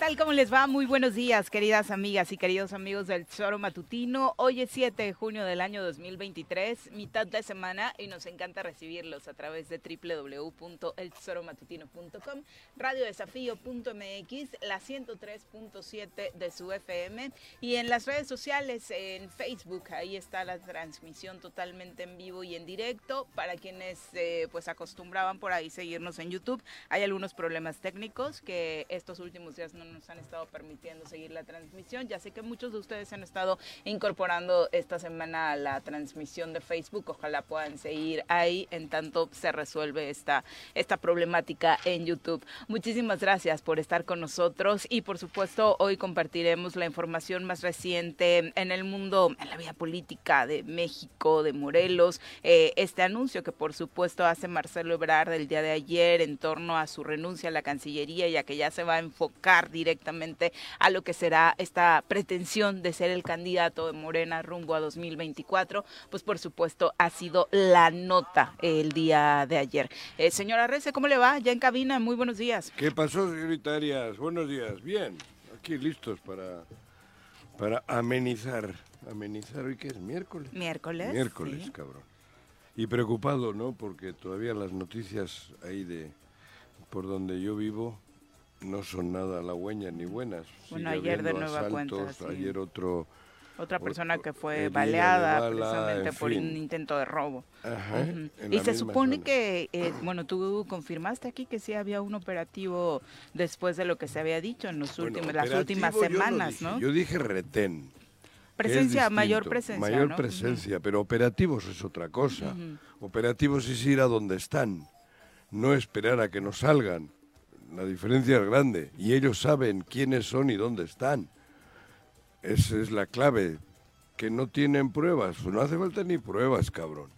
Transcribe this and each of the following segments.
Tal? ¿Cómo les va? Muy buenos días, queridas amigas y queridos amigos del Choro Matutino. Hoy es 7 de junio del año 2023, mitad de semana, y nos encanta recibirlos a través de www.elchoromatutino.com, radiodesafío.mx, la 103.7 de su FM, y en las redes sociales, en Facebook, ahí está la transmisión totalmente en vivo y en directo. Para quienes eh, pues acostumbraban por ahí seguirnos en YouTube, hay algunos problemas técnicos que estos últimos días no nos han estado permitiendo seguir la transmisión. Ya sé que muchos de ustedes han estado incorporando esta semana a la transmisión de Facebook. Ojalá puedan seguir ahí en tanto se resuelve esta, esta problemática en YouTube. Muchísimas gracias por estar con nosotros y por supuesto hoy compartiremos la información más reciente en el mundo, en la vida política de México, de Morelos. Eh, este anuncio que por supuesto hace Marcelo Ebrard el día de ayer en torno a su renuncia a la Cancillería ya que ya se va a enfocar directamente a lo que será esta pretensión de ser el candidato de Morena rumbo a 2024, pues por supuesto ha sido la nota el día de ayer. Eh, señora Rece, ¿cómo le va? Ya en cabina, muy buenos días. ¿Qué pasó, señorita Arias? Buenos días. Bien, aquí listos para, para amenizar. Amenizar, ¿hoy qué es? ¿Miércoles? Miércoles. Miércoles, sí. cabrón. Y preocupado, ¿no? Porque todavía las noticias ahí de por donde yo vivo no son nada halagüeñas ni buenas. Bueno, Sigue ayer de nueva cuenta, sí. Ayer otro... Otra persona que fue baleada bala, precisamente en por un intento de robo. Ajá, Y se supone zona. que, eh, bueno, tú confirmaste aquí que sí había un operativo después de lo que se había dicho en los Bueno, últimos, las últimas operativo yo no semanas, dije, ¿no? Yo dije retén. Presencia, mayor presencia. Mayor ¿no? presencia, pero operativos es otra cosa. Operativos es ir a donde están, no esperar a que nos salgan. La diferencia es grande y ellos saben quiénes son y dónde están. Esa es la clave. Que no tienen pruebas, pues no hace falta ni pruebas, cabrón.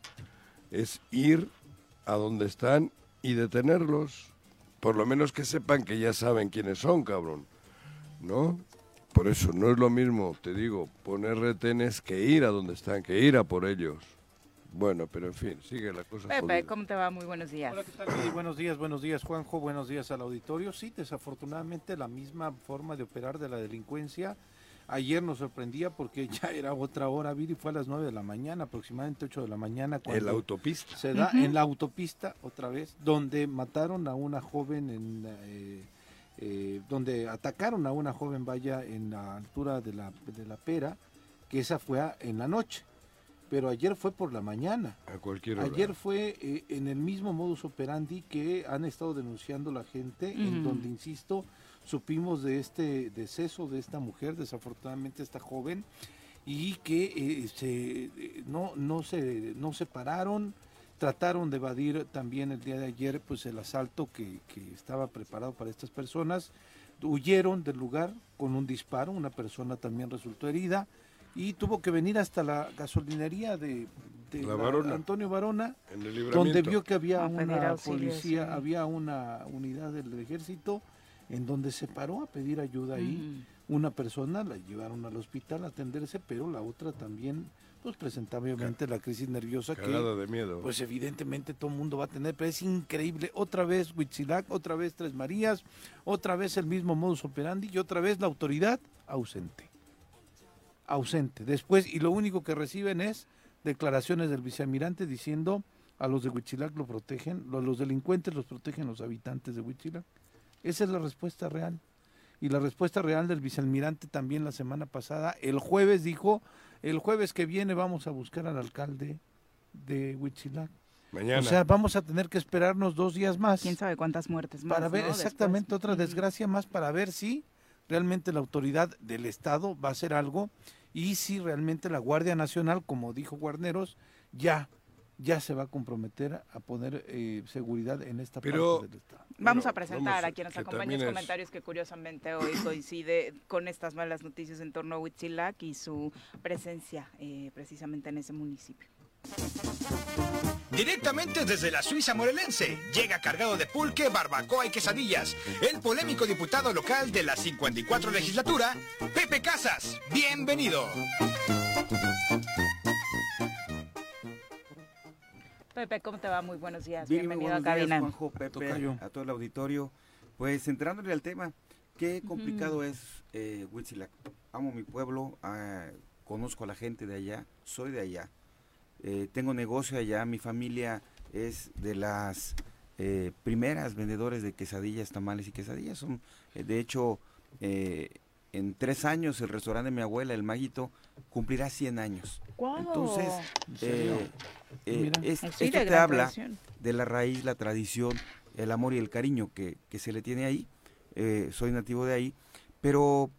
Es ir a donde están y detenerlos. Por lo menos que sepan que ya saben quiénes son, cabrón. ¿No? Por eso no es lo mismo, te digo, poner retenes que ir a donde están, que ir a por ellos. Bueno, pero en fin, sigue la cosa. Pepe, jodida. ¿cómo te va? Muy buenos días. Hola, ¿qué tal? Buenos días, buenos días, Juanjo. Buenos días al auditorio. Sí, desafortunadamente la misma forma de operar de la delincuencia. Ayer nos sorprendía porque ya era otra hora, Viri, fue a las 9 de la mañana, aproximadamente 8 de la mañana. En Cuando la autopista. se da en la autopista otra vez, donde mataron a una joven en... eh, eh, donde atacaron a una joven, vaya, en la altura de la, de la pera, que esa fue a- en la noche. Pero ayer fue por la mañana. A cualquier hora. Ayer fue eh, en el mismo modus operandi que han estado denunciando la gente, en donde, insisto, supimos de este deceso de esta mujer, desafortunadamente esta joven, y que eh, se, eh, no, no, se, no se pararon, trataron de evadir también el día de ayer pues el asalto que, que estaba preparado para estas personas, huyeron del lugar con un disparo, una persona también resultó herida y tuvo que venir hasta la gasolinería de, de La la- Varona. Antonio el donde vio que había una auxilio, policía, sí. había una unidad del ejército, en donde se paró a pedir ayuda ahí. Una persona la llevaron al hospital a atenderse, pero la otra también pues presentaba obviamente la crisis nerviosa que de miedo. pues evidentemente todo el mundo va a tener, pero es increíble. Otra vez Huitzilac, otra vez Tres Marías, otra vez el mismo modus operandi y otra vez la autoridad ausente. Ausente. Después, y lo único que reciben es declaraciones del vicealmirante diciendo a los de Huitzilac lo protegen, a los delincuentes los protegen los habitantes de Huitzilac. Esa es la respuesta real. Y la respuesta real del vicealmirante también la semana pasada, el jueves dijo, el jueves que viene vamos a buscar al alcalde de Huitzilac. Mañana. O sea, vamos a tener que esperarnos dos días más quién sabe cuántas muertes más. para ver ¿no? exactamente Después. otra desgracia más para ver si realmente la autoridad del Estado va a hacer algo y si realmente la Guardia Nacional, como dijo Guarneros, ya ya se va a comprometer a poner eh, seguridad en esta Pero- parte del Estado. Vamos Bueno, a presentar vamos, a quien nos que acompaña también en es- comentarios que curiosamente hoy coincide con estas malas noticias en torno a Huitzilac y su presencia eh, precisamente en ese municipio. Directamente desde la Suiza morelense, llega cargado de pulque, barbacoa y quesadillas, el polémico diputado local de la 54 legislatura, Pepe Casas. Bienvenido. Pepe, ¿cómo te va? Muy buenos días. Bien, Bienvenido a buenos días, cabina. Juanjo, Pepe, a todo el auditorio. Pues entrándole al tema, qué complicado es eh, Huitzilac. Amo mi pueblo, ah, conozco a la gente de allá, soy de allá. Eh, tengo negocio allá, mi familia es de las eh, primeras vendedores de quesadillas, tamales y quesadillas. Son, eh, de hecho, en tres años el restaurante de mi abuela, el Maguito, cumplirá 100 años. Entonces, ¿En serio? eh, eh, Mira. es- Sí, esto te habla tradición. de la raíz, la tradición, el amor y el cariño que, que se le tiene ahí. Soy nativo de ahí, pero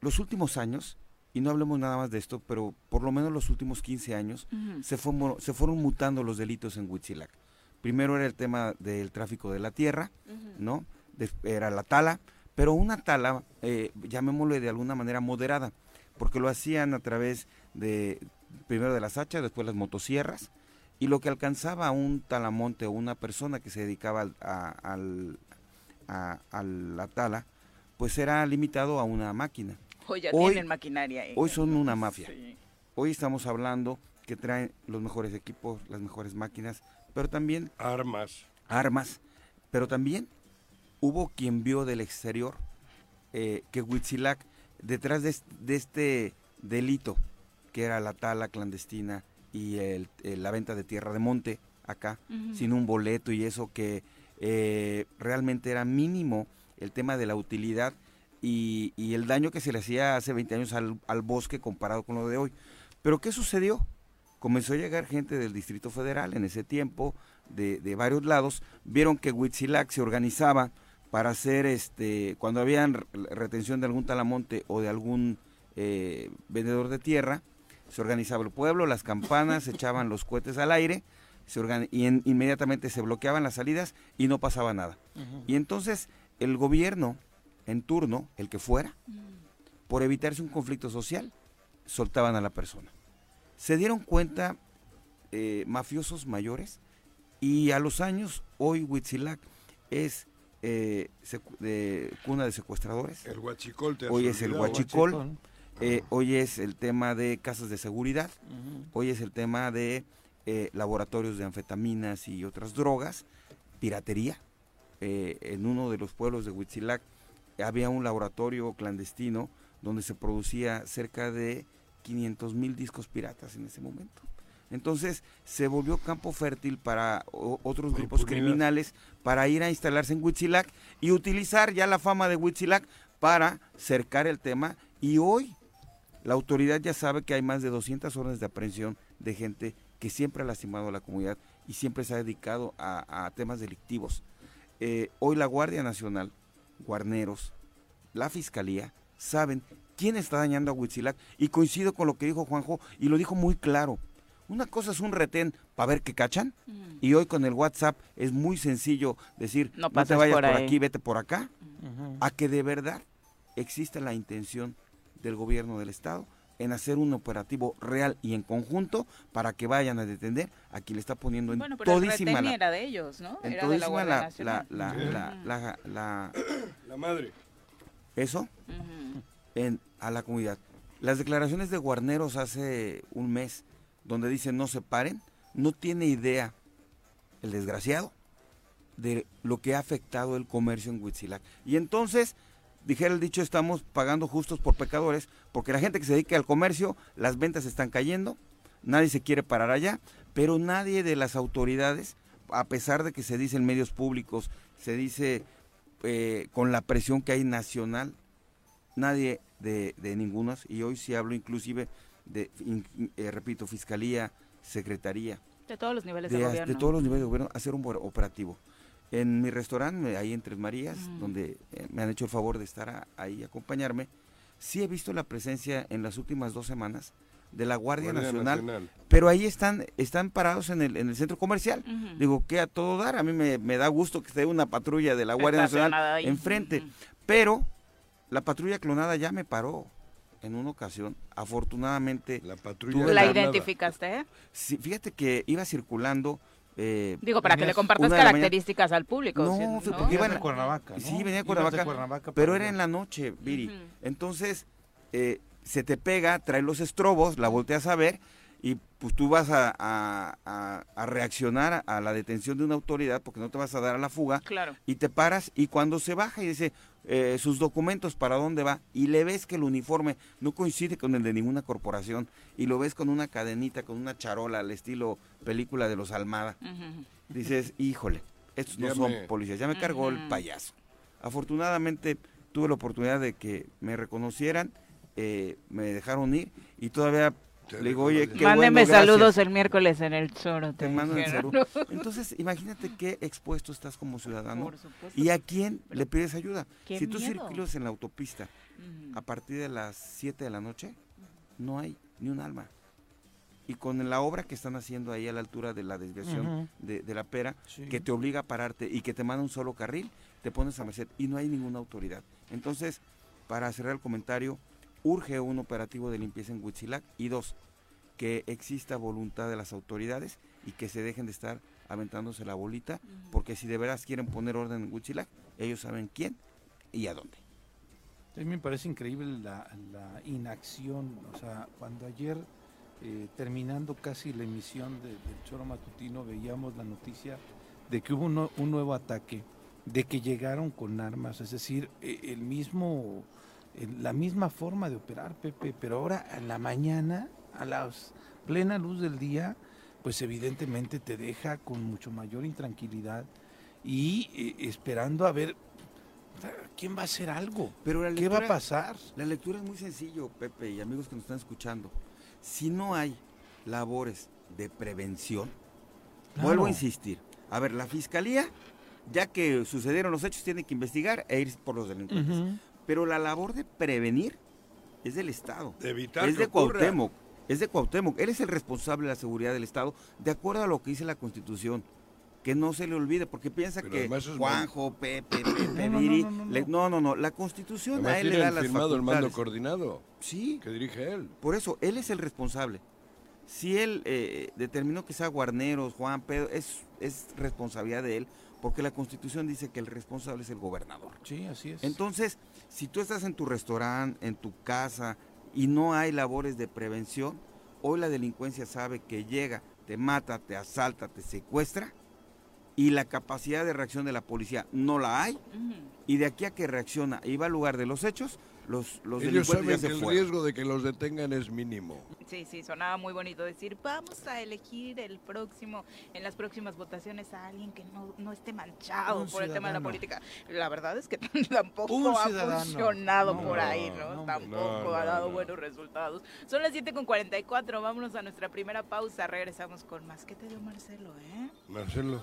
los últimos años, y no hablemos nada más de esto, pero por lo menos los últimos 15 años, se, fueron, se fueron mutando los delitos en Huitzilac. Primero era el tema del tráfico de la tierra, ¿no? Des- era la tala, pero una tala, eh, llamémosle de alguna manera moderada, porque lo hacían a través de, primero de las hachas, después las motosierras, y lo que alcanzaba un talamonte o una persona que se dedicaba al- a, al- a- a la tala, pues era limitado a una máquina. Hoy ya Hoy- tienen maquinaria. eh. Hoy son una mafia. Sí. Hoy estamos hablando que traen los mejores equipos, las mejores máquinas, pero también Armas. armas, pero también hubo quien vio del exterior eh, que Huitzilac, detrás de, est- de este delito, que era la tala clandestina y el- eh, la venta de tierra de monte acá, sin un boleto y eso que eh, realmente era mínimo el tema de la utilidad y, y el daño que se le hacía hace 20 años al, al bosque comparado con lo de hoy. Pero ¿qué sucedió? Comenzó a llegar gente del Distrito Federal en ese tiempo, de, de varios lados, vieron que Huitzilac se organizaba para hacer, este, cuando había retención de algún talamonte o de algún eh, vendedor de tierra, se organizaba el pueblo, las campanas, se echaban los cohetes al aire, se y en- inmediatamente se bloqueaban las salidas y no pasaba nada. Y entonces el gobierno en turno, el que fuera, por evitarse un conflicto social, soltaban a la persona. Se dieron cuenta eh, mafiosos mayores y a los años, hoy Huitzilac es eh, de cuna de secuestradores, El huachicol te Hoy es el huachicol. eh, hoy es el tema de casas de seguridad, hoy es el tema de eh, laboratorios de anfetaminas y otras drogas, piratería. En uno de los pueblos de Huitzilac había un laboratorio clandestino donde se producía cerca de 500 mil discos piratas en ese momento. Entonces se volvió campo fértil para otros grupos criminales para ir a instalarse en Huitzilac y utilizar ya la fama de Huitzilac para cercar el tema. Y hoy la autoridad ya sabe que hay más de 200 órdenes de aprehensión de gente que siempre ha lastimado a la comunidad y siempre se ha dedicado a, a temas delictivos. Eh, hoy la Guardia Nacional, Guarneros, la Fiscalía saben quién está dañando a Huitzilac y coincido con lo que dijo Juanjo y lo dijo muy claro. Una cosa es un retén para ver qué cachan y hoy con el WhatsApp es muy sencillo decir No no, te vayas por por, ahí". aquí, vete por acá, a que de verdad exista la intención del gobierno del estado en hacer un operativo real y en conjunto para que vayan a detener a quien le está poniendo en Bueno, pero todísima la, era de ellos, ¿no? en Era de la todísima la, la, la, la- la- la- La madre. eso en, a la comunidad. Las declaraciones de Guarneros hace un mes, donde dicen no se paren, no tiene idea el desgraciado de lo que ha afectado el comercio en Huitzilac. Y entonces, dijera el dicho, estamos pagando justos por pecadores, porque la gente que se dedica al comercio, las ventas están cayendo, nadie se quiere parar allá, pero nadie de las autoridades, a pesar de que se dice en medios públicos, se dice eh, con la presión que hay nacional, nadie de, de ningunas, y hoy sí hablo inclusive de, in- eh, repito, fiscalía, secretaría, De todos los niveles de, de, gobierno. de todos los niveles de gobierno, hacer un operativo. En mi restaurante, ahí en Tres Marías, donde eh, me han hecho el favor de estar a- ahí acompañarme, sí he visto la presencia en las últimas dos semanas de la Guardia, Guardia Nacional, Nacional. pero ahí están, están parados en el, en el centro comercial. Digo, que a todo dar, a mí me, me da gusto que esté una patrulla de la Guardia Nacional ahí. enfrente, pero la patrulla clonada ya me paró en una ocasión, afortunadamente, La patrulla. ¿La la- identificaste? eh? sí, fíjate que iba circulando... eh, Digo, para que le compartas mañana- características al público. No, ¿no? porque iban a- Cuernavaca, ¿no? Sí, venía de Cuernavaca, Cuernavaca pero era en la noche, Viri. Entonces, eh, se te pega, trae los estrobos, la volteas a ver y pues tú vas a, a- a- a reaccionar a, a la detención de una autoridad porque no te vas a dar a la fuga Claro. y te paras y cuando se baja y dice eh, sus documentos para dónde va y le ves que el uniforme no coincide con el de ninguna corporación y lo ves con una cadenita, con una charola al estilo película de los Almada, dices, híjole, estos no Ya son me- policías, ya me cargó el payaso. Afortunadamente tuve la oportunidad de que me reconocieran, eh, me dejaron ir y todavía le digo, oye, qué Mándeme bueno, gracias". saludos el miércoles en el choro. Te te mando el dijeron. saludo. Entonces, imagínate qué expuesto estás como ciudadano Por supuesto. y a quién le pides ayuda. Qué Si tú miedo. circulas en la autopista a partir de las 7 de la noche, no hay ni un alma. Y con la obra que están haciendo ahí a la altura de la desviación de, de la pera, Sí. que te obliga a pararte y que te manda un solo carril, te pones a merced y no hay ninguna autoridad. Entonces, para cerrar el comentario, urge un operativo de limpieza en Huitzilac y dos, que exista voluntad de las autoridades y que se dejen de estar aventándose la bolita, porque si de veras quieren poner orden en Huitzilac, ellos saben quién y a dónde. A mí me parece increíble la, la inacción, o sea, cuando ayer, eh, terminando casi la emisión de- del Choro Matutino, veíamos la noticia de que hubo un, un nuevo ataque, de que llegaron con armas, es decir, eh, el mismo, la misma forma de operar, Pepe, pero ahora en la mañana, a la plena luz del día, pues evidentemente te deja con mucho mayor intranquilidad y eh, esperando a ver quién va a hacer algo. Pero ¿Qué va a pasar? La lectura es muy sencillo, Pepe y amigos que nos están escuchando. Si no hay labores de prevención, Claro. vuelvo a insistir. A ver, la fiscalía, ya que sucedieron los hechos, tiene que investigar e ir por los delincuentes. Pero la labor de prevenir es del Estado. De evitar es que de ocurra. Cuauhtémoc. Es de Cuauhtémoc. Él es el responsable de la seguridad del Estado, de acuerdo a lo que dice la Constitución. Que no se le olvide, porque piensa Pero que Juanjo, Pepe, Pepe, No, no, no, Viri, no, no, le- no. no, no, no, la Constitución Además a él le da las firmado el mando facultades. coordinado Sí, que dirige él. por eso, él es el responsable. Si él eh, determinó que sea Guarneros, Juan, Pedro, es, es responsabilidad de él, porque la Constitución dice que el responsable es el gobernador. Sí, así es. Entonces, si tú estás en tu restaurante, en tu casa, y no hay labores de prevención, hoy la delincuencia sabe que llega, te mata, te asalta, te secuestra, y la capacidad de reacción de la policía no la hay, y de aquí a que reacciona y va al lugar de los hechos, los, los Ellos delincuentes ya saben se que el fueron. riesgo de que los detengan es mínimo. Sí, sí, sonaba muy bonito decir, vamos a elegir el próximo, en las próximas votaciones a alguien que no, no esté manchado Un por el tema de la política. La verdad es que tampoco Un ha ciudadano. funcionado No, por ahí, ¿no? no, tampoco No, ha dado no. buenos resultados. Son las 7 con 44, vámonos a nuestra primera pausa, regresamos con más. ¿Qué te dio Marcelo, eh? Marcelo.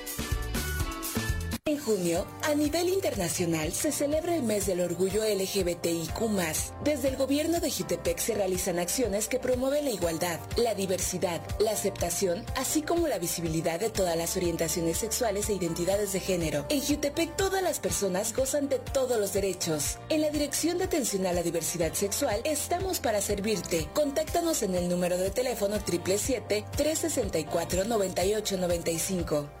En junio, a nivel internacional, se celebra el mes del orgullo LGBTIQ. Desde el gobierno de Jutepec se realizan acciones que promueven la igualdad, la diversidad, la aceptación, así como la visibilidad de todas las orientaciones sexuales e identidades de género. En Jutepec, todas las personas gozan de todos los derechos. En la Dirección de Atención a la Diversidad Sexual, estamos para servirte. Contáctanos en el número de teléfono 777-364-9895.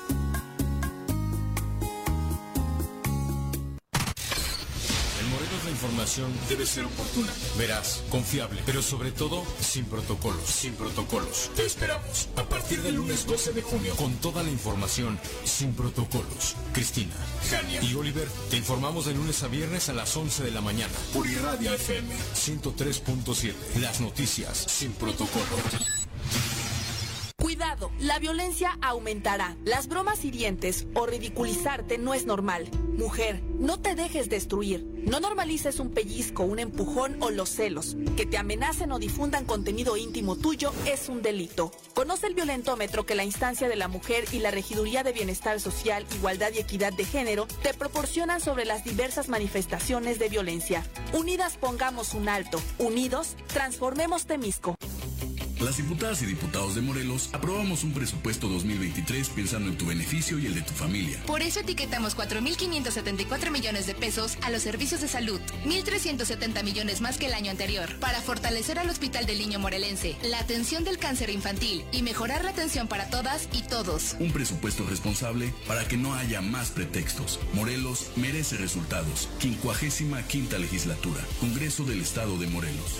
Información debe ser oportuna, veraz, confiable, pero sobre todo sin protocolos. Sin protocolos. Te esperamos a partir del lunes 12 de junio con toda la información sin protocolos. Cristina, Jania y Oliver te informamos de lunes a viernes a las 11 de la mañana por Irradia FM 103.7. Las noticias sin protocolos. Cuidado, la violencia aumentará. Las bromas hirientes o ridiculizarte no es normal. Mujer, no te dejes destruir. No normalices un pellizco, un empujón o los celos. Que te amenacen o difundan contenido íntimo tuyo es un delito. Conoce el violentómetro que la instancia de la mujer y la Regiduría de Bienestar Social, Igualdad y Equidad de Género te proporcionan sobre las diversas manifestaciones de violencia. Unidas pongamos un alto. Unidos, transformemos Temisco. Las diputadas y diputados de Morelos aprobamos un presupuesto 2023 pensando en tu beneficio y el de tu familia. Por eso etiquetamos 4.574 millones de pesos a los servicios de salud, 1.370 millones más que el año anterior, para fortalecer al Hospital del Niño Morelense, la atención del cáncer infantil y mejorar la atención para todas y todos. Un presupuesto responsable para que no haya más pretextos. Morelos merece resultados. 55 quinta legislatura. Congreso del Estado de Morelos.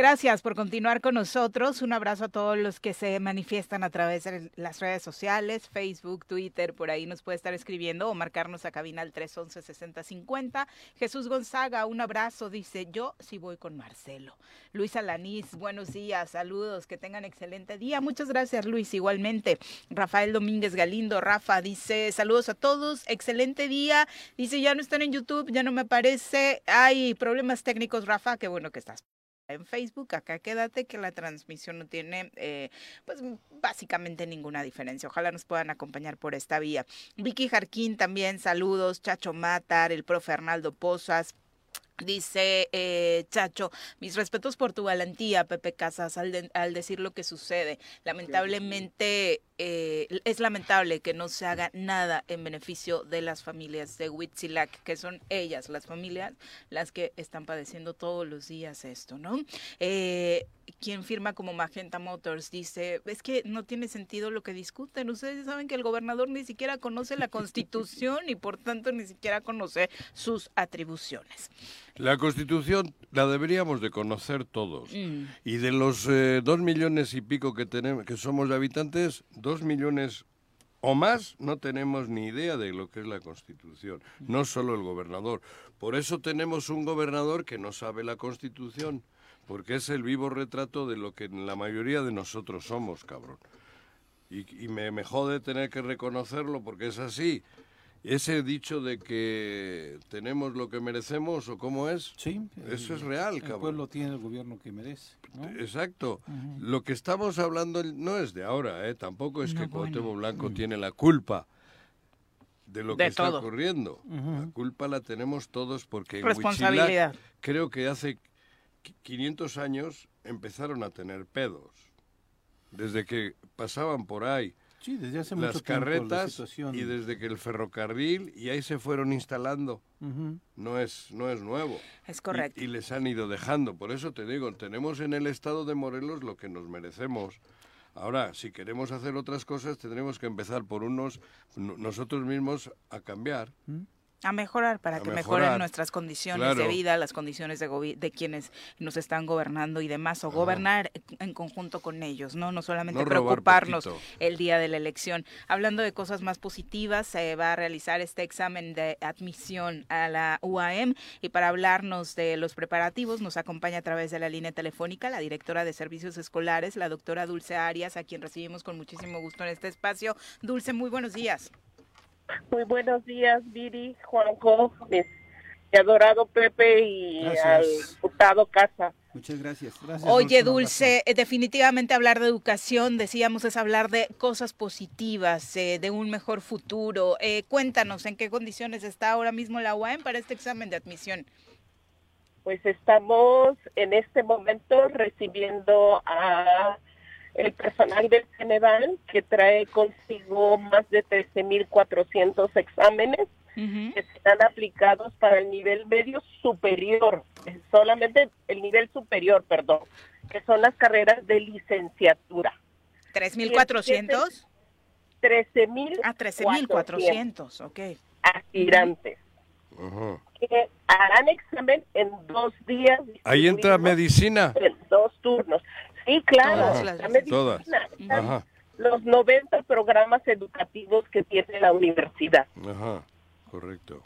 Gracias por continuar con nosotros. Un abrazo a todos los que se manifiestan a través de las redes sociales, Facebook, Twitter, por ahí nos puede estar escribiendo o marcarnos a cabina al 311-6050. Jesús Gonzaga, un abrazo, dice, yo sí voy con Marcelo. Luis Alanís, buenos días, saludos, que tengan excelente día. Muchas gracias, Luis, igualmente. Rafael Domínguez Galindo, Rafa, dice, saludos a todos, excelente día. Dice, ya no están en YouTube, ya no me aparece. Hay problemas técnicos, Rafa, qué bueno que estás en Facebook, acá quédate que la transmisión no tiene eh, pues básicamente ninguna diferencia. Ojalá nos puedan acompañar por esta vía. Vicky Jarquín también, saludos, Chacho Matar, el profe Arnaldo Pozas. Dice eh, Chacho, mis respetos por tu valentía, Pepe Casas, al, al decir lo que sucede. Lamentablemente eh, es lamentable que no se haga nada en beneficio de las familias de Huitzilac, que son ellas, las familias, las que están padeciendo todos los días esto, ¿no? Eh, quien firma como Magenta Motors dice, es que no tiene sentido lo que discuten. Ustedes saben que el gobernador ni siquiera conoce la constitución y por tanto ni siquiera conoce sus atribuciones. La Constitución la deberíamos de conocer todos. Mm. Y de los eh, dos millones y pico que tenemos, que somos de habitantes, dos millones o más no tenemos ni idea de lo que es la Constitución. No solo el gobernador. Por eso tenemos un gobernador que no sabe la Constitución, porque es el vivo retrato de lo que la mayoría de nosotros somos, cabrón. Y, me, me jode tener que reconocerlo porque es así. ese dicho de que tenemos lo que merecemos o cómo es, sí, eso es real, el cabrón. pueblo tiene el gobierno que merece. ¿no? Exacto. Ujú. Lo que estamos hablando no es de ahora, ¿eh? tampoco es No, que bueno. Cuauhtémoc Blanco tiene la culpa de lo De que está todo. ocurriendo. Ujú. La culpa la tenemos todos porque en Responsabilidad. Huitzilac, creo que hace 500 años empezaron a tener pedos. Desde que pasaban por ahí Sí, desde hace las mucho tiempo la carretas situación- y desde que el ferrocarril y ahí se fueron instalando. Ujú. No es, no es nuevo. Es correcto. Y, y les han ido dejando. Por eso te digo, tenemos en el estado de Morelos lo que nos merecemos. Ahora, si queremos hacer otras cosas, tendremos que empezar por unos, no- nosotros mismos a cambiar. A mejorar para A que mejorar. mejoren nuestras condiciones de vida, las condiciones de, de quienes nos están gobernando y demás, o gobernar en conjunto con ellos, ¿no? No solamente No preocuparnos poquito. el día de la elección. Hablando de cosas más positivas, se va a realizar este examen de admisión a la UAM y para hablarnos de los preparativos nos acompaña a través de la línea telefónica la directora de servicios escolares, la doctora Dulce Arias, a quien recibimos con muchísimo gusto en este espacio. Dulce, muy buenos días. Muy buenos días, Viri, Juanjo, mi, adorado Pepe y Gracias. al diputado Casa. Muchas gracias. Oye, Dulce, eh, definitivamente hablar de educación, decíamos, es hablar de cosas positivas, eh, de un mejor futuro. Eh, cuéntanos, ¿en qué condiciones está ahora mismo la UAM para este examen de admisión? Pues estamos en este momento recibiendo a el personal del Ceneval que trae consigo más de 13.400 exámenes que serán aplicados para el nivel medio superior, eh, solamente el nivel superior, perdón, que son las carreras de licenciatura. ¿3.400? 13.000 Ah, 13.400, ok. aspirantes que harán examen en dos días. Ahí entra medicina. En dos turnos. Sí, claro. Todas la las- medicina, Todas. están Ajá, Los 90 programas educativos que tiene la universidad. ajá, correcto.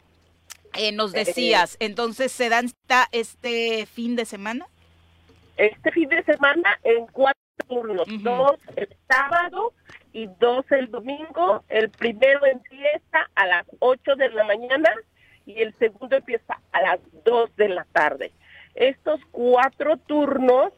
Eh, nos decías, entonces, ¿se dan cita este fin de semana? Este fin de semana en cuatro turnos, dos el sábado y dos el domingo. El primero empieza a las 8 de la mañana y el segundo empieza a las 2 de la tarde. Estos cuatro turnos,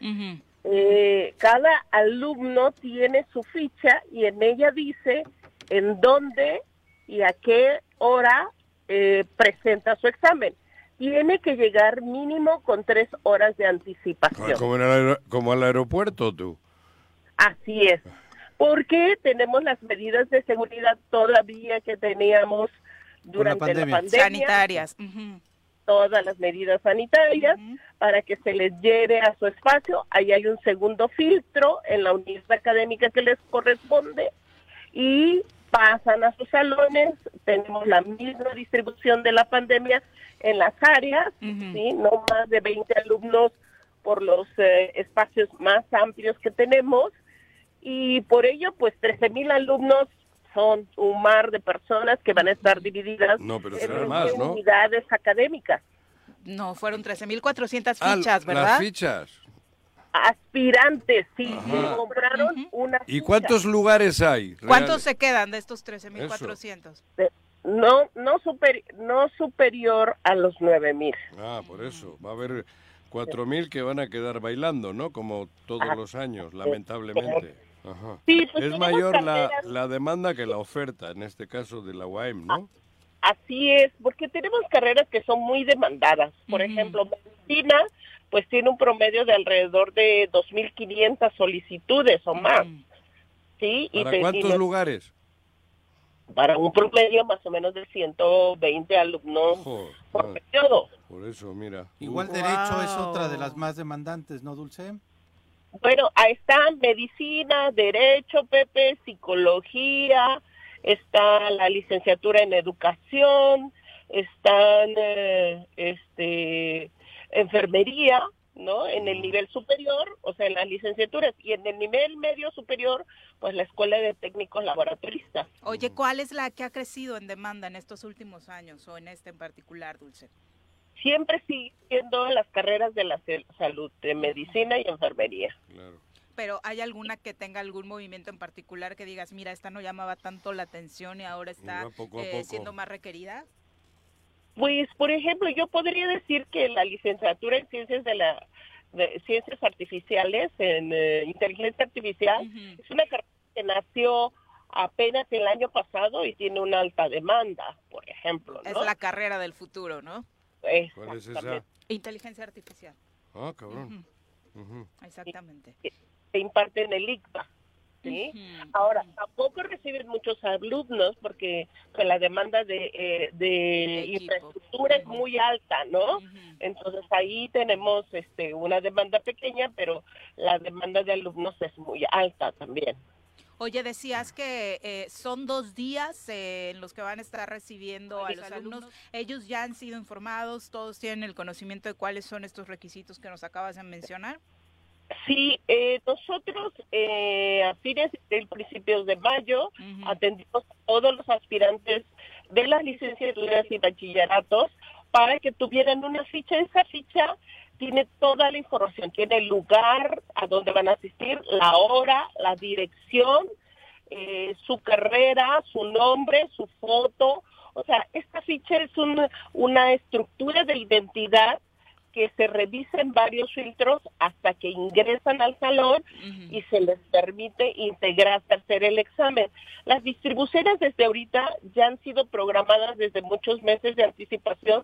eh, cada alumno tiene su ficha y en ella dice en dónde y a qué hora eh, presenta su examen. Tiene que llegar mínimo con tres horas de anticipación. Ah, Como, en el como al aeropuerto tú. Así es. Porque tenemos las medidas de seguridad todavía que teníamos durante la pandemia. pandemia. Sanitarias. Todas las medidas sanitarias para que se les lleve a su espacio. Ahí hay un segundo filtro en la unidad académica que les corresponde y pasan a sus salones. Tenemos la misma distribución de la pandemia en las áreas, ¿sí? no más de 20 alumnos por los eh, espacios más amplios que tenemos y por ello pues 13 mil alumnos son un mar de personas que van a estar divididas No, pero en será 20 más, ¿no? unidades académicas. No, fueron 13.400 Ah, fichas, ¿verdad? Las fichas. Aspirantes, sí, Ajá. compraron una ¿Y cuántos lugares hay? ¿Cuántos se quedan de estos 13.400? no no super, no superior a los 9 mil. Ah, por eso. Va a haber 4.000 que van a quedar bailando, ¿no? Como todos Ah, los años, lamentablemente. Ajá. Sí, pues es mayor la, la demanda que la oferta, en este caso de la UAM, ¿no? Así es, porque tenemos carreras que son muy demandadas. Por ejemplo, medicina, pues tiene un promedio de alrededor de 2.500 solicitudes o más. ¿Sí? Y ¿Para y cuántos nos- lugares? Para un promedio más o menos de 120 alumnos Joder, por madre. periodo. Por eso, mira. Igual Uh, derecho es otra de las más demandantes, ¿no, Dulce? Bueno, ahí está medicina, derecho, Pepe, psicología, está la licenciatura en educación, están eh, este enfermería, ¿no? En el nivel superior, o sea, en las licenciaturas y en el nivel medio superior, pues la escuela de técnicos laboratoristas. Oye, ¿cuál es la que ha crecido en demanda en estos últimos años o en este en particular, Dulce? Siempre sigue siendo las carreras de la salud, de medicina y enfermería. pero ¿hay alguna que tenga algún movimiento en particular que digas, mira, esta no llamaba tanto la atención y ahora está poco eh, siendo más requerida? Pues, por ejemplo, yo podría decir que la licenciatura en ciencias de la de ciencias artificiales, en eh, inteligencia artificial, es una carrera que nació apenas el año pasado y tiene una alta demanda, por ejemplo, ¿no? Es la carrera del futuro, ¿no? ¿Cuál es esa? Exactamente. Inteligencia artificial. Ah, cabrón. Exactamente. Se imparte en el ICTA. ¿sí? Ahora, tampoco reciben muchos alumnos porque pues, la demanda de, eh, de infraestructura es muy alta, ¿no? Entonces ahí tenemos este, una demanda pequeña, pero la demanda de alumnos es muy alta también. Oye, decías que eh, son dos días eh, en los que van a estar recibiendo a los alumnos. Ellos ya han sido informados, todos tienen el conocimiento de cuáles son estos requisitos que nos acabas de mencionar. Sí, eh, nosotros eh, a fines del principios de mayo atendimos a todos los aspirantes de las licenciaturas y bachilleratos para que tuvieran una ficha. Esa ficha tiene toda la información, tiene el lugar a donde van a asistir, la hora, la dirección, eh, su carrera, su nombre, su foto. O sea, esta ficha es una, una estructura de identidad que se revisen varios filtros hasta que ingresan al salón y se les permite integrarse a hacer el examen. Las distribuciones desde ahorita ya han sido programadas desde muchos meses de anticipación,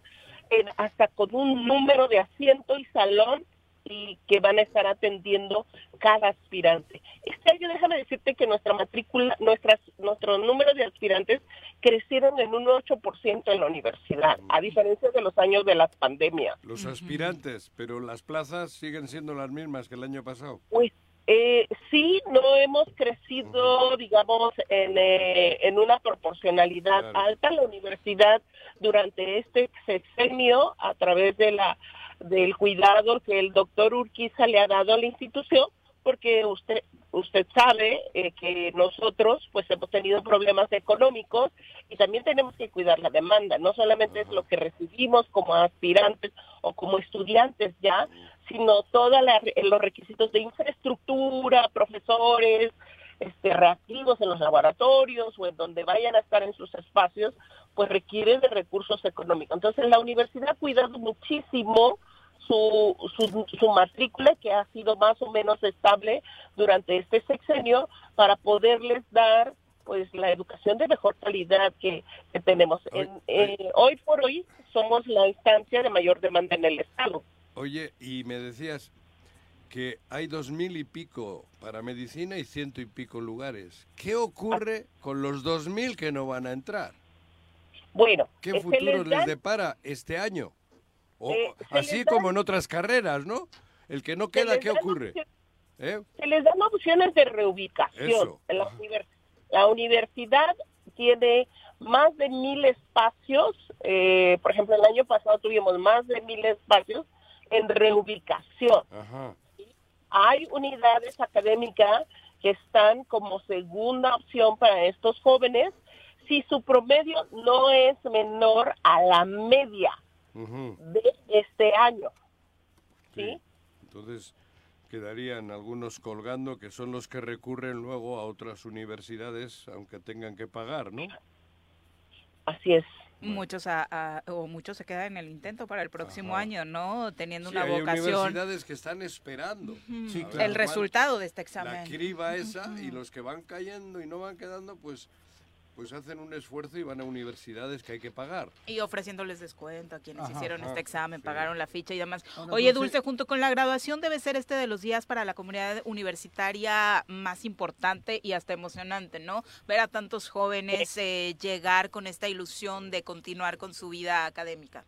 en- hasta con un número de asiento y salón y que van a estar atendiendo cada aspirante. Este año déjame decirte que nuestra matrícula, nuestras, nuestro número de aspirantes crecieron en un 8% en la universidad, a diferencia de los años de la pandemia. Los aspirantes, pero las plazas siguen siendo las mismas que el año pasado. Pues eh, sí, no hemos crecido, digamos, en, eh, en una proporcionalidad Claro. alta. La universidad durante este sexenio, a través de la del cuidado que el doctor Urquiza le ha dado a la institución, porque usted usted sabe eh, que nosotros pues hemos tenido problemas económicos y también tenemos que cuidar la demanda. No solamente es lo que recibimos como aspirantes o como estudiantes ya, sino todos los requisitos de infraestructura, profesores, este, reactivos en los laboratorios o en donde vayan a estar en sus espacios, pues requieren de recursos económicos. Entonces la universidad ha cuidado muchísimo su, su, su matrícula, que ha sido más o menos estable durante este sexenio, para poderles dar pues la educación de mejor calidad que, que tenemos. En- eh, hoy por hoy somos la instancia de mayor demanda en el Estado. Oye, y me decías que hay dos mil y pico para medicina y ciento y pico lugares. ¿Qué ocurre con los dos mil que no van a entrar? Bueno, ¿Qué futuro les depara este año? O, Eh, así como en otras carreras, ¿no? El que no queda, ¿qué ocurre? ¿Eh? Se les dan opciones de reubicación. La, univers- la universidad tiene más de mil espacios. eh, por ejemplo, el año pasado tuvimos más de mil espacios en reubicación. Ajá. Hay unidades académicas que están como segunda opción para estos jóvenes si su promedio no es menor a la media Ujú. de este año. ¿sí? Entonces quedarían algunos colgando que son los que recurren luego a otras universidades, aunque tengan que pagar, ¿no? Así es. Muchos a- a- o muchos se quedan en el intento para el próximo Ajá. año, ¿no? Teniendo Sí, una hay vocación. universidades que están esperando. A ver el resultado de este La examen. criba esa y los que van cayendo y no van quedando, pues, pues hacen un esfuerzo y van a universidades que hay que pagar. Y ofreciéndoles descuento a quienes Ajá, hicieron ajá, este examen, sí. pagaron la ficha y demás. Ahora, Oye, entonces- Dulce, junto con la graduación debe ser este de los días para la comunidad universitaria más importante y hasta emocionante, ¿no? Ver a tantos jóvenes eh, llegar con esta ilusión de continuar con su vida académica.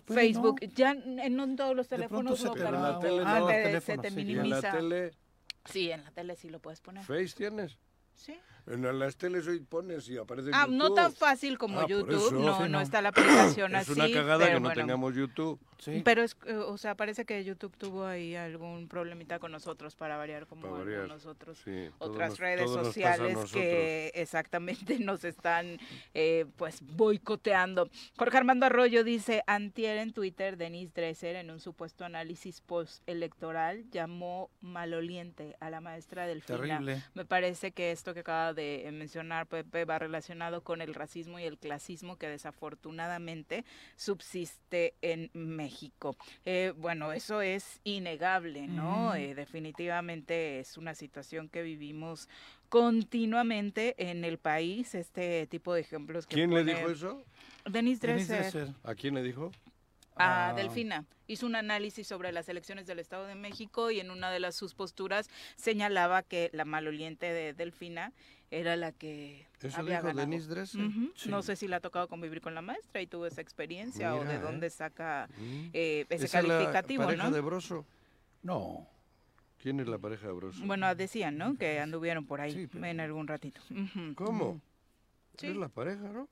Puede, Facebook. Ya en no en todos los teléfonos se no, te pero va- En la tele ah, no. te- teléfono, se te sí. ¿Y en la tele? Sí, en la tele sí lo puedes poner. ¿Face tienes? Sí. En las teles hoy pones y aparece Ah, no YouTube. tan fácil como Ah, YouTube, no, Sí, no no. está la aplicación Es así. una cagada pero que no bueno. tengamos YouTube. Pero es, eh, o sea, parece que YouTube tuvo ahí algún problemita con nosotros para variar como Para variar, algunos otros sí, todo otras nos- redes sociales nosotros. que exactamente nos están eh, pues boicoteando. Jorge Armando Arroyo dice, antier en Twitter, Denise Dresser en un supuesto análisis post-electoral llamó maloliente a la maestra Delfina. Terrible. Me parece que esto que acaba de eh, mencionar Pepe va relacionado con el racismo y el clasismo que desafortunadamente subsiste en México. Eh, bueno, eso es innegable, ¿no? Mm. Eh, definitivamente es una situación que vivimos continuamente en el país, este tipo de ejemplos que ¿Quién le dijo eso? Denise Denise Dresser Dresser. ¿A quién le dijo? a Ah. Delfina. Hizo un análisis sobre las elecciones del Estado de México y en una de las sus posturas señalaba que la maloliente de Delfina era la que ¿Eso había dijo ganado. Denise Dresser? Sí. No sé si le ha tocado convivir con la maestra y tuvo esa experiencia o de ¿eh? dónde saca Mm. eh, ese ¿Esa es la calificativo, pareja ¿no? de Broso? No. ¿Quién es la pareja de Broso? Bueno, decían, ¿no? Que anduvieron por ahí en algún ratito. ¿Cómo? Sí. Es la pareja, ¿no?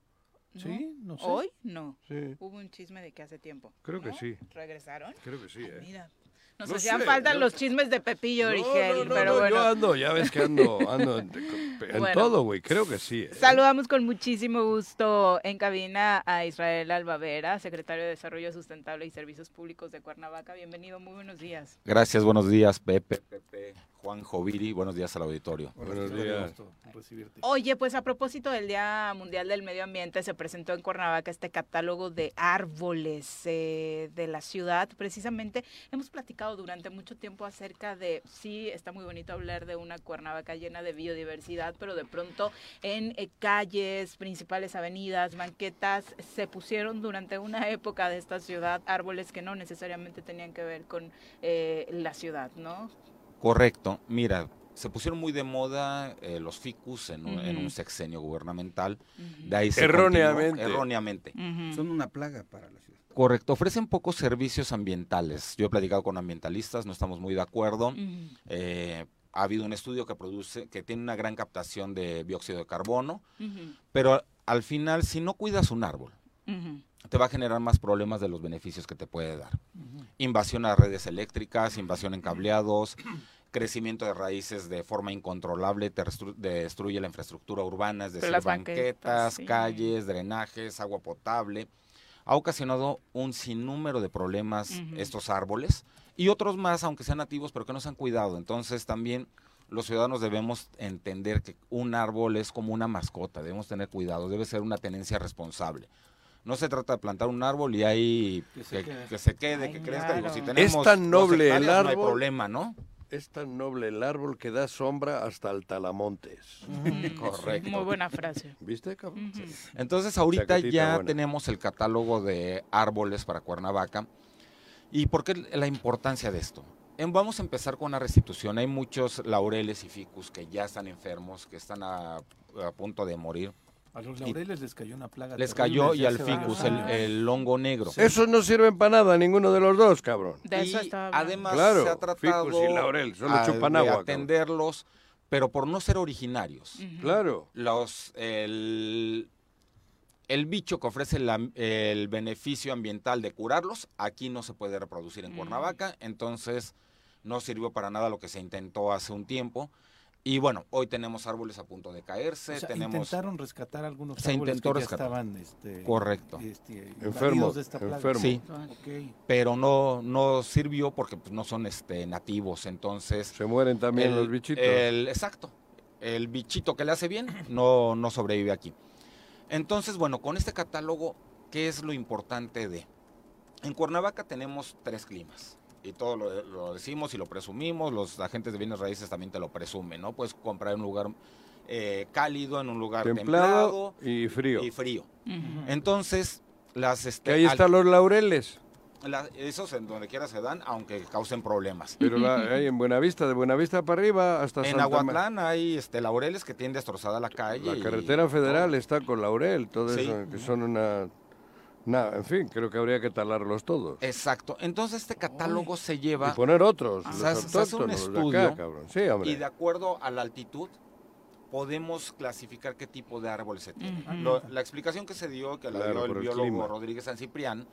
Sí, no sé. ¿Hoy? No. Sí. Hubo un chisme de que hace tiempo. Creo que sí. ¿Regresaron? Creo que sí, ¿eh? Mira. Nos No hacían sé, falta los chismes de Pepillo No, Origel, no, no, pero no, bueno. Yo ando, ya ves que ando, ando en, en Bueno. todo, güey. Creo que sí. ¿eh? Saludamos con muchísimo gusto en cabina a Israel Albavera, secretario de Desarrollo Sustentable y Servicios Públicos de Cuernavaca. Bienvenido, muy buenos días. Gracias, buenos días, Pepe, Pepe, Juan Joviri, buenos días al auditorio. Buenos días. recibirte. Oye, pues a propósito del Día Mundial del Medio Ambiente, se presentó en Cuernavaca este catálogo de árboles eh, de la ciudad. Precisamente hemos platicado durante mucho tiempo acerca de, sí, está muy bonito hablar de una Cuernavaca llena de biodiversidad, pero de pronto en eh, calles, principales avenidas, banquetas, se pusieron durante una época de esta ciudad árboles que no necesariamente tenían que ver con eh, la ciudad, ¿no? Correcto, mira, se pusieron muy de moda eh, los ficus en un, en Ujú. un sexenio gubernamental. De ahí se Erróneamente. continuó- erróneamente. Son una plaga para la ciudad. Correcto, ofrecen pocos servicios ambientales. Yo he platicado con ambientalistas, no estamos muy de acuerdo. Eh, ha habido un estudio que produce, que tiene una gran captación de dióxido de carbono, pero al final, si no cuidas un árbol, te va a generar más problemas de los beneficios que te puede dar. Invasión a redes eléctricas, invasión en cableados, crecimiento de raíces de forma incontrolable, te destruye la infraestructura urbana, es decir, Las banquetas, banquetas, sí. calles, drenajes, agua potable. Ha ocasionado un sinnúmero de problemas estos árboles y otros más, aunque sean nativos, pero que no se han cuidado. Entonces también los ciudadanos debemos entender que un árbol es como una mascota, debemos tener cuidado, debe ser una tenencia responsable. No se trata de plantar un árbol y ahí que, se quede. que se quede, Ay, que crezca. Digo, si Es tenemos tan dos noble el hectáreas, No hay árbol. problema, ¿no? Es tan noble el árbol que da sombra hasta el talamontes. Mm, Correcto. Muy buena frase. ¿Viste, cabrón? Entonces ahorita Chaquetita ya buena. tenemos el catálogo de árboles para Cuernavaca. ¿Y por qué la importancia de esto? Vamos a empezar con una restitución. Hay muchos laureles y ficus que ya están enfermos, que están a, a punto de morir. A los Y laureles les cayó una plaga. Les terrible cayó y al ficus el, años. el hongo negro. Esos no sirven para nada, ninguno de los dos, cabrón. De eso Y además Claro, se ha tratado ficus y laurel, solo a- chupan de cabrón. atenderlos, pero por no ser originarios. Claro. Los, el, el bicho que ofrece la- el beneficio ambiental de curarlos, aquí no se puede reproducir en Mm. Cuernavaca, entonces no sirvió para nada lo que se intentó hace un tiempo. Y bueno, hoy tenemos árboles a punto de caerse, O sea, tenemos... intentaron rescatar algunos Se árboles intentó que rescatar. ya estaban este, Correcto. este, Enfermos, de esta enfermos. Sí. Pero no, no sirvió porque pues, no son este, nativos, entonces... Se mueren también el- los bichitos. el- exacto. El bichito que le hace bien no, no sobrevive aquí. Entonces, bueno, con este catálogo, ¿qué es lo importante de? En Cuernavaca tenemos tres climas. Y todo lo, lo decimos y lo presumimos, los agentes de bienes raíces también te lo presumen, ¿no? Puedes comprar en un lugar eh, cálido, en un lugar Templado templado, y frío. y frío. Entonces, las... Este, ahí están los laureles. la- esos en donde quiera se dan, aunque causen problemas. Pero la, hay en Buenavista, de Buenavista para arriba hasta En Santa Ma- Aguatlán hay este, laureles que tienen destrozada la calle. La y carretera federal todo. está con laurel, todo Sí. eso, que son una... Nah, en fin, creo que habría que talarlos todos. Exacto. Entonces este catálogo se lleva... Y poner otros, Se los hace- se hace un estudio acá, cabrón. Sí, hombre. y de acuerdo a la altitud podemos clasificar qué tipo de árboles se tiene. Lo- la explicación que se dio, que la Claro, dio el biólogo clima. Rodríguez San Ciprián,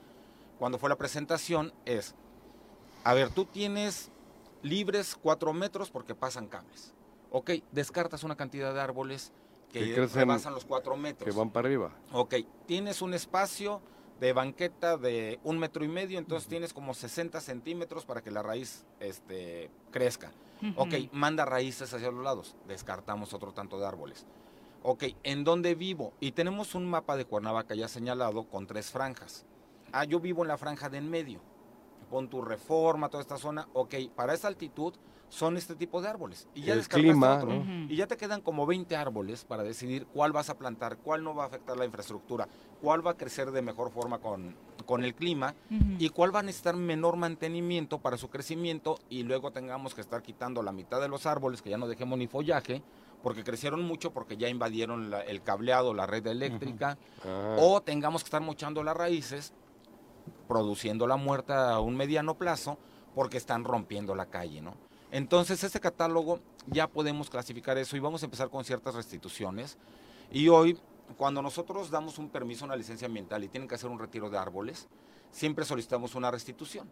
cuando fue la presentación, es, a ver, tú tienes libres cuatro metros porque pasan cables. Ok, descartas una cantidad de árboles que, Que crecen- rebasan los cuatro metros. Que van para arriba. Ok, tienes un espacio de banqueta de un metro y medio, entonces tienes como 60 centímetros para que la raíz este, crezca. Ujú. Ok, manda raíces hacia los lados, descartamos otro tanto de árboles. Ok, ¿en dónde vivo? Y tenemos un mapa de Cuernavaca ya señalado con tres franjas. Ah, yo vivo en la franja de en medio. Pon tu reforma, toda esta zona. Ok, para esa altitud son este tipo de árboles. Y ya El clima, otro. ¿no? Y ya te quedan como 20 árboles para decidir cuál vas a plantar, cuál no va a afectar la infraestructura, cuál va a crecer de mejor forma con, con el clima y cuál va a necesitar menor mantenimiento para su crecimiento y luego tengamos que estar quitando la mitad de los árboles, que ya no dejemos ni follaje, porque crecieron mucho, porque ya invadieron la- el cableado, la red eléctrica, Ah. o tengamos que estar mochando las raíces, produciendo la muerte a un mediano plazo, porque están rompiendo la calle, ¿no? Entonces, este catálogo ya podemos clasificar eso y vamos a empezar con ciertas restituciones. Y hoy, cuando nosotros damos un permiso, una licencia ambiental y tienen que hacer un retiro de árboles, siempre solicitamos una restitución.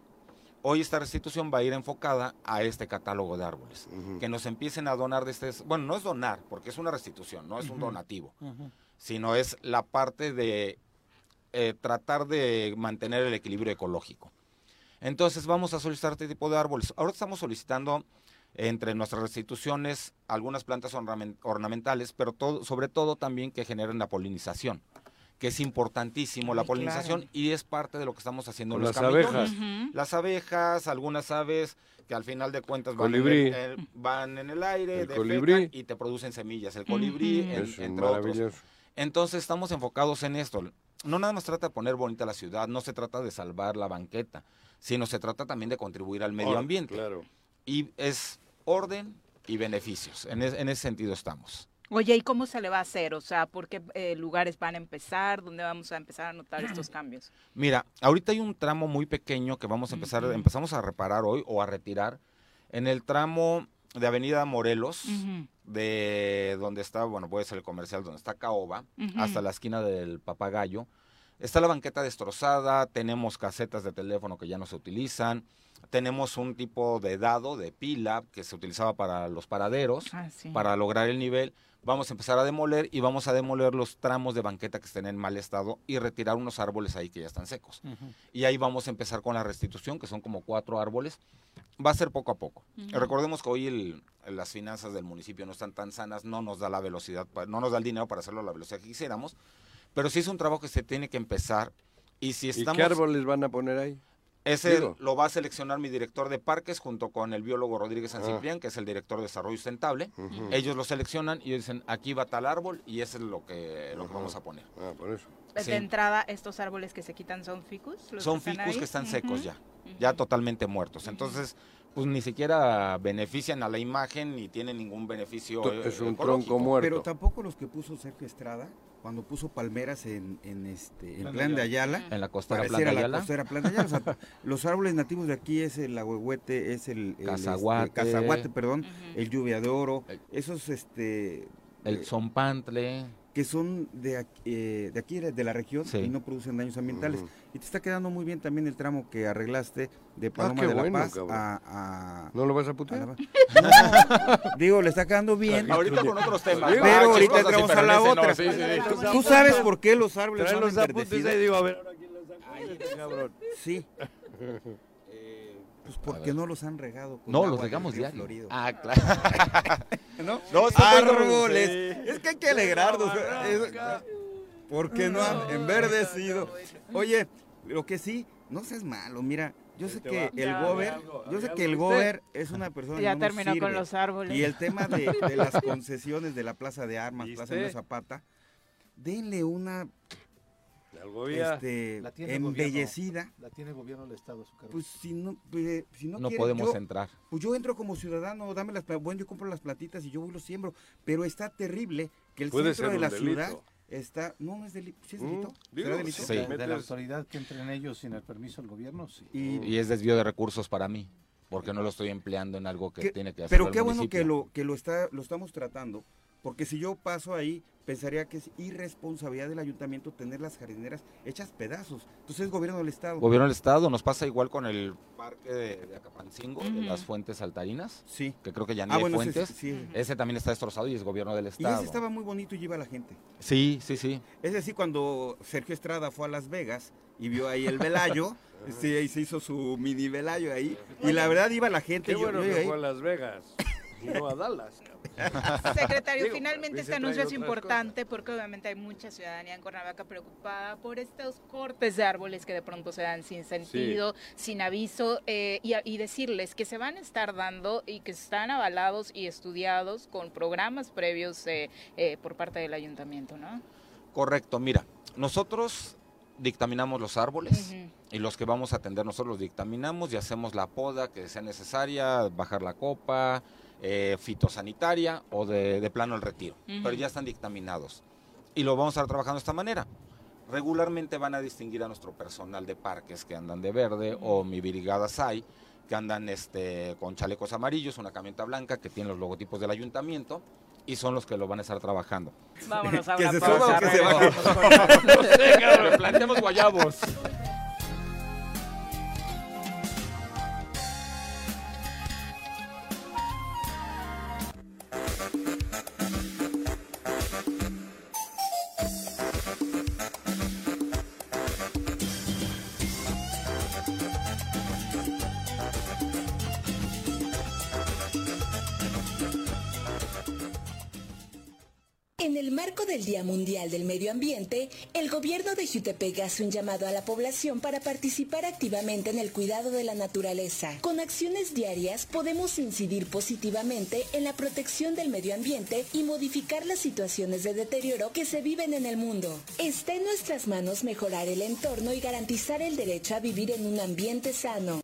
Hoy esta restitución va a ir enfocada a este catálogo de árboles. Que nos empiecen a donar de este... Bueno, no es donar, porque es una restitución, no es un donativo, sino es la parte de eh, tratar de mantener el equilibrio ecológico. Entonces vamos a solicitar este tipo de árboles. Ahora estamos solicitando entre nuestras restituciones algunas plantas ornamen- ornamentales, pero todo, sobre todo también que generen la polinización, que es importantísimo la Ay, polinización claro. y es parte de lo que estamos haciendo en los las abejas. Las abejas, algunas aves que al final de cuentas van. En, el, el- van en el aire, El defecan colibrí. y te producen semillas. El colibrí, Ujú. en- Es entre otros. Entonces estamos enfocados en esto. No nada más trata de poner bonita la ciudad, no se trata de salvar la banqueta, sino se trata también de contribuir al medio ambiente. claro. Y es orden y beneficios. En, es- en ese sentido estamos. Oye, ¿y cómo se le va a hacer? O sea, ¿por qué eh, lugares van a empezar? ¿Dónde vamos a empezar a notar estos cambios? Mira, ahorita hay un tramo muy pequeño que vamos a empezar, Ujú. empezamos a reparar hoy o a retirar en el tramo de Avenida Morelos, de donde está, bueno, puede ser el comercial, donde está Caoba, hasta la esquina del Papagayo. Está la banqueta destrozada, tenemos casetas de teléfono que ya no se utilizan, tenemos un tipo de dado, de pila, que se utilizaba para los paraderos, Ah, sí. para lograr el nivel. Vamos a empezar a demoler y vamos a demoler los tramos de banqueta que estén en mal estado y retirar unos árboles ahí que ya están secos. Y ahí vamos a empezar con la restitución, que son como cuatro árboles. Va a ser poco a poco. Ujú. Recordemos que hoy el- las finanzas del municipio no están tan sanas, no nos da la velocidad, no nos da el dinero para hacerlo a la velocidad que quisiéramos, pero sí es un trabajo que se tiene que empezar. Y si ¿Y estamos... qué árboles van a poner ahí? Ese Digo. lo va a seleccionar mi director de parques junto con el biólogo Rodríguez San Ah. Ciprián, que es el director de desarrollo sustentable. Ellos lo seleccionan y dicen, aquí va tal árbol y ese es lo que, lo que vamos a poner. Ah, por eso. De Sí. entrada, ¿estos árboles que se quitan son ficus? los Son ficus ahí? que están secos ya, ya totalmente muertos. Entonces, pues ni siquiera benefician a la imagen ni tienen ningún beneficio. To- es un ecológico. tronco muerto. Pero tampoco los que puso Sergio Estrada, cuando puso palmeras en, en este en Plan plan de Ayala. Ayala. En la costera Plan de la Ayala. costera Plan de Ayala. O sea, los árboles nativos de aquí es el agüehuete, es el, el, este, Cazaguate. cazaguate, perdón, el lluvia de oro, esos este El zompantle. Que son de aquí, eh, de aquí de la región Sí. y no producen daños ambientales. Y te está quedando muy bien también el tramo que arreglaste de Paloma Ah, de la bueno, Paz a, a- ¿No lo vas a putear? a la- No, digo, le está quedando bien. Ahorita con otros temas. Pero Ah, ahorita cosas, entramos sí, a la ese no, otra. sí, sí, sí. ¿Tú sabes por qué los árboles Trae son los digo, a ver, ahora quién los. Sí. Pues porque no los han regado. con No, agua los regamos diario. Florido. Ah, claro. ¿No? No, sí, árboles. sí. Es que hay que alegrarnos. Porque no han enverdecido. Oye, lo que sí, no seas malo, mira. Yo sé que el gober, yo sé que el gober es una persona Ya no terminó con los árboles. Y el tema de, de las concesiones de la Plaza de Armas, Plaza de Zapata, denle una Este, La tiene el gobierno. embellecida. La tiene el gobierno del Estado a su cargo. Pues si no, pues, si no, No quiere, podemos yo- entrar. Pues yo entro como ciudadano, dame las bueno, yo compro las platitas y yo voy y los siembro, pero está terrible que el Puede centro de la delito. ciudad está, no, no es delito, ¿sí es Mm, delito? digo, ¿Será delito? Sí. De la autoridad que entren ellos sin el permiso del gobierno, sí. Y, Y es desvío de recursos para mí, porque no lo estoy empleando en algo que ¿Qué- tiene que hacer Pero el qué bueno municipio. que lo que lo está lo estamos tratando, porque si yo paso ahí pensaría que es irresponsabilidad del ayuntamiento tener las jardineras hechas pedazos. Entonces es gobierno del estado. Gobierno del Estado nos pasa igual con el parque de, de Acapancingo, de las fuentes saltarinas, Sí. que creo que ya ni Ah, hay bueno, ese fuentes. sí, sí. Ese también está destrozado y es gobierno del Y Estado. ese estaba muy bonito y iba la gente. Sí, sí, sí. Es decir, cuando Sergio Estrada fue a Las Vegas y vio ahí el velayo, sí, ahí se hizo su mini velayo ahí. Y la verdad iba la gente. Qué yo- bueno yo que ahí- fue a Las Vegas y no a Dallas. cabrón. Secretario, Digo, finalmente este anuncio es importante porque obviamente hay mucha ciudadanía en Cuernavaca preocupada por estos cortes de árboles que de pronto se dan sin sentido, sin aviso, eh, y, decirles que se van a estar dando y que están avalados y estudiados con programas previos eh, eh, por parte del ayuntamiento, ¿no? Correcto, mira, nosotros dictaminamos los árboles y los que vamos a atender nosotros los dictaminamos y hacemos la poda que sea necesaria, bajar la copa, eh, fitosanitaria o de, de plano el retiro, pero ya están dictaminados. Y lo vamos a estar trabajando de esta manera. Regularmente van a distinguir a nuestro personal de parques que andan de verde o mi brigada SAI que andan este, con chalecos amarillos, una camioneta blanca que tiene los logotipos del ayuntamiento y son los que lo van a estar trabajando. Vámonos a Que una se pausa, suba o que se baje. regresamos con- No sé, cabrón, planteamos guayabos. Del Día Mundial del Medio Ambiente, el gobierno de Jutepec hace un llamado a la población para participar activamente en el cuidado de la naturaleza. Con acciones diarias podemos incidir positivamente en la protección del medio ambiente y modificar las situaciones de deterioro que se viven en el mundo. Está en nuestras manos mejorar el entorno y garantizar el derecho a vivir en un ambiente sano.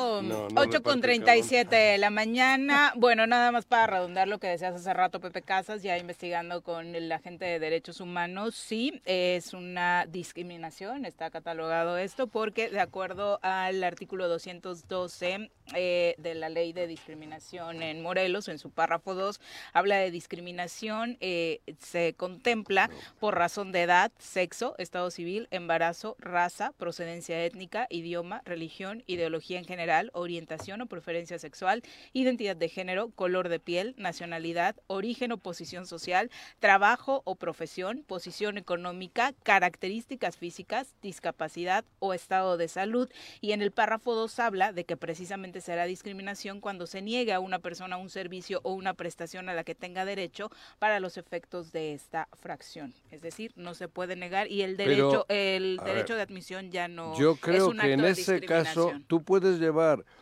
No, no 8 con reparte, 37 de la mañana. Bueno, nada más para redondar lo que decías hace rato, Pepe Casas, ya investigando con el agente de derechos humanos, sí, es una discriminación, está catalogado esto, porque de acuerdo al artículo 212 eh, de la ley de discriminación en Morelos, en su párrafo 2, habla de discriminación, eh, se contempla por razón de edad, sexo, estado civil, embarazo, raza, procedencia étnica, idioma, religión, ideología en general, orientación o preferencia sexual, identidad de género, color de piel, nacionalidad, origen o posición social, trabajo o profesión, posición económica, características físicas, discapacidad o estado de salud. Y en el párrafo 2 habla de que precisamente será discriminación cuando se niega a una persona un servicio o una prestación a la que tenga derecho para los efectos de esta fracción. Es decir, no se puede negar y el Pero, derecho, el derecho ver, de admisión ya no Yo es creo un que en acto de ese caso tú puedes llevar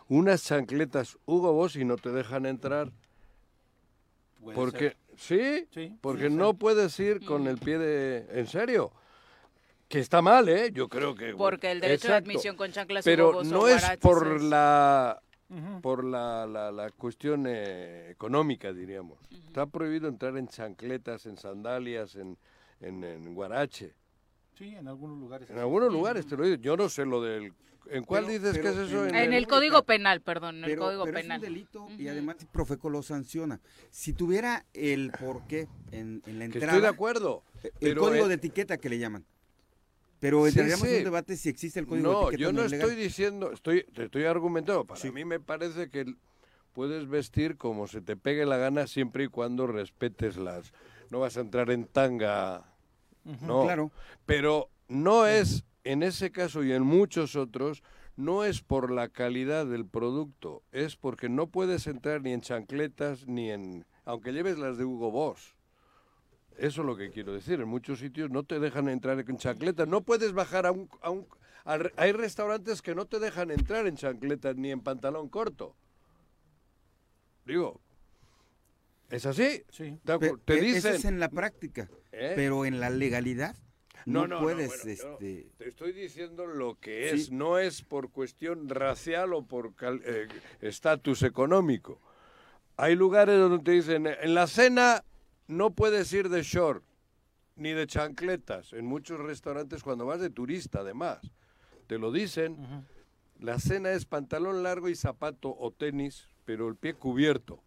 unas chancletas Hugo Boss y no te dejan entrar. Puede Porque, ser. ¿sí? Sí, porque no puedes ir con el pie de... ¿En serio? Que está mal, ¿eh? Yo creo que... Porque el derecho de Exacto. admisión con chanclas Pero Hugo Boss no es por es- la... Por la, la, la cuestión eh, económica, diríamos. Está prohibido entrar en chancletas, en sandalias, en, en, en guarache. Sí, en algunos lugares. En algunos lugares te lo digo. Yo no sé lo del... ¿En cuál Pero- dices que es pero eso? en- En el Código Penal, perdón, en el Pero, Código pero Penal. es un delito y además Profeco lo sanciona. Si tuviera el porqué en, en la Que entrada... estoy de acuerdo. El pero, código eh, de etiqueta que le llaman. Pero Sí, entraríamos en sí. un debate si existe el código de No, etiqueta yo no es legal. estoy diciendo, estoy, te estoy argumentando. Para mí me parece que el- puedes vestir como se te pegue la gana siempre y cuando respetes las... No vas a entrar en tanga, no. claro. Pero no es, en ese caso y en muchos otros, no es por la calidad del producto, es porque no puedes entrar ni en chancletas ni en... aunque lleves las de Hugo Boss. Eso es lo que quiero decir. En muchos sitios no te dejan entrar en chancletas. No puedes bajar a un... A un hay restaurantes que no te dejan entrar en chancletas ni en pantalón corto. Digo, ¿es así? Sí. Te, Pe- te e- dicen... Eso es en la práctica. ¿Eh? Pero en la legalidad no, No, no, no, puedes, bueno, este... Te estoy diciendo lo que Sí. es, no es por cuestión racial o por cal- eh, estatus económico. Hay lugares donde te dicen, en la cena no puedes ir de short ni de chancletas. En muchos restaurantes cuando vas de turista, además, te lo dicen. La cena es pantalón largo y zapato o tenis, pero el pie cubierto.